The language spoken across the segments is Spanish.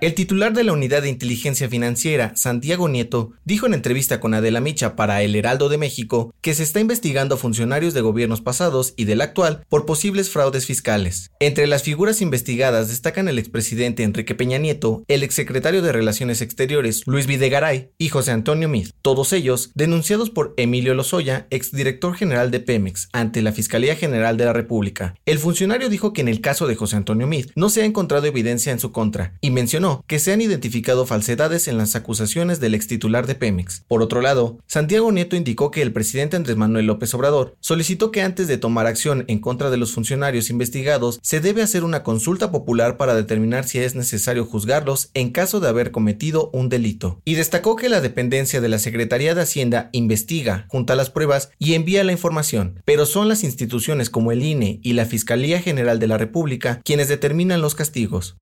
El titular de la Unidad de Inteligencia Financiera, Santiago Nieto, dijo en entrevista con Adela Micha para El Heraldo de México que se está investigando a funcionarios de gobiernos pasados y del actual por posibles fraudes fiscales. Entre las figuras investigadas destacan el expresidente Enrique Peña Nieto, el exsecretario de Relaciones Exteriores Luis Videgaray y José Antonio Mid, todos ellos denunciados por Emilio Lozoya, exdirector general de Pemex, ante la Fiscalía General de la República. El funcionario dijo que en el caso de José Antonio Mid no se ha encontrado evidencia en su contra y mencionó que se han identificado falsedades en las acusaciones del ex titular de Pemex. Por otro lado, Santiago Nieto indicó que el presidente Andrés Manuel López Obrador solicitó que antes de tomar acción en contra de los funcionarios investigados se debe hacer una consulta popular para determinar si es necesario juzgarlos en caso de haber cometido un delito. Y destacó que la dependencia de la Secretaría de Hacienda investiga, junta las pruebas y envía la información, pero son las instituciones como el INE y la Fiscalía General de la República quienes determinan los castigos.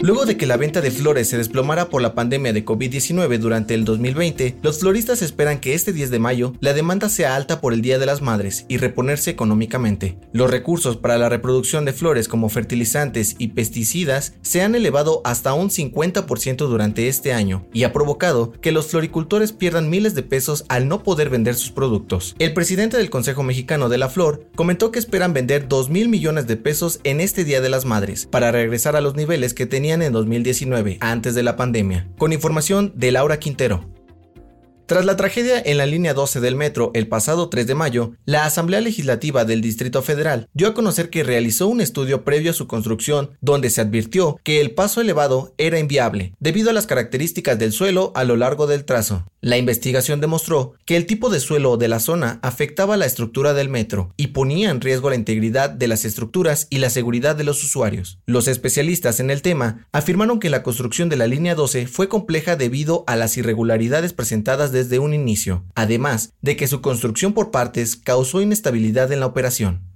Luego de que la venta de flores se desplomara por la pandemia de COVID-19 durante el 2020, los floristas esperan que este 10 de mayo la demanda sea alta por el Día de las Madres y reponerse económicamente. Los recursos para la reproducción de flores como fertilizantes y pesticidas se han elevado hasta un 50% durante este año y ha provocado que los floricultores pierdan miles de pesos al no poder vender sus productos. El presidente del Consejo Mexicano de la Flor comentó que esperan vender 2 mil millones de pesos en este Día de las Madres para regresar a los niveles que tenían en 2019, antes de la pandemia. Con información de Laura Quintero. Tras la tragedia en la línea 12 del metro el pasado 3 de mayo, la Asamblea Legislativa del Distrito Federal dio a conocer que realizó un estudio previo a su construcción donde se advirtió que el paso elevado era inviable debido a las características del suelo a lo largo del trazo. La investigación demostró que el tipo de suelo de la zona afectaba la estructura del metro y ponía en riesgo la integridad de las estructuras y la seguridad de los usuarios. Los especialistas en el tema afirmaron que la construcción de la línea 12 fue compleja debido a las irregularidades presentadas desde un inicio, además de que su construcción por partes causó inestabilidad en la operación.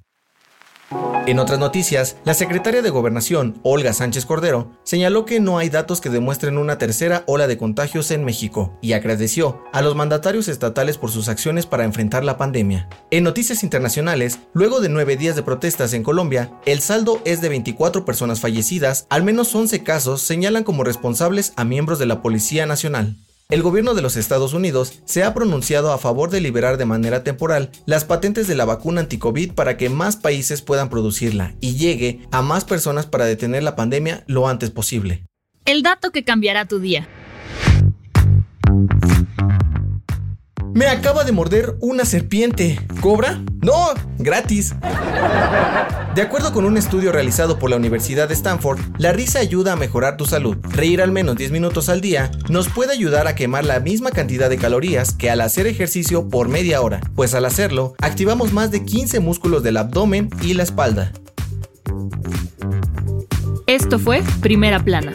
En otras noticias, la secretaria de Gobernación, Olga Sánchez Cordero, señaló que no hay datos que demuestren una tercera ola de contagios en México y agradeció a los mandatarios estatales por sus acciones para enfrentar la pandemia. En noticias internacionales, luego de nueve días de protestas en Colombia, el saldo es de 24 personas fallecidas, al menos 11 casos señalan como responsables a miembros de la Policía Nacional. El gobierno de los Estados Unidos se ha pronunciado a favor de liberar de manera temporal las patentes de la vacuna anti-COVID para que más países puedan producirla y llegue a más personas para detener la pandemia lo antes posible. El dato que cambiará tu día. Me acaba de morder una serpiente. ¿Cobra? No, gratis. De acuerdo con un estudio realizado por la Universidad de Stanford, la risa ayuda a mejorar tu salud. Reír al menos 10 minutos al día nos puede ayudar a quemar la misma cantidad de calorías que al hacer ejercicio por media hora, pues al hacerlo activamos más de 15 músculos del abdomen y la espalda. Esto fue Primera Plana,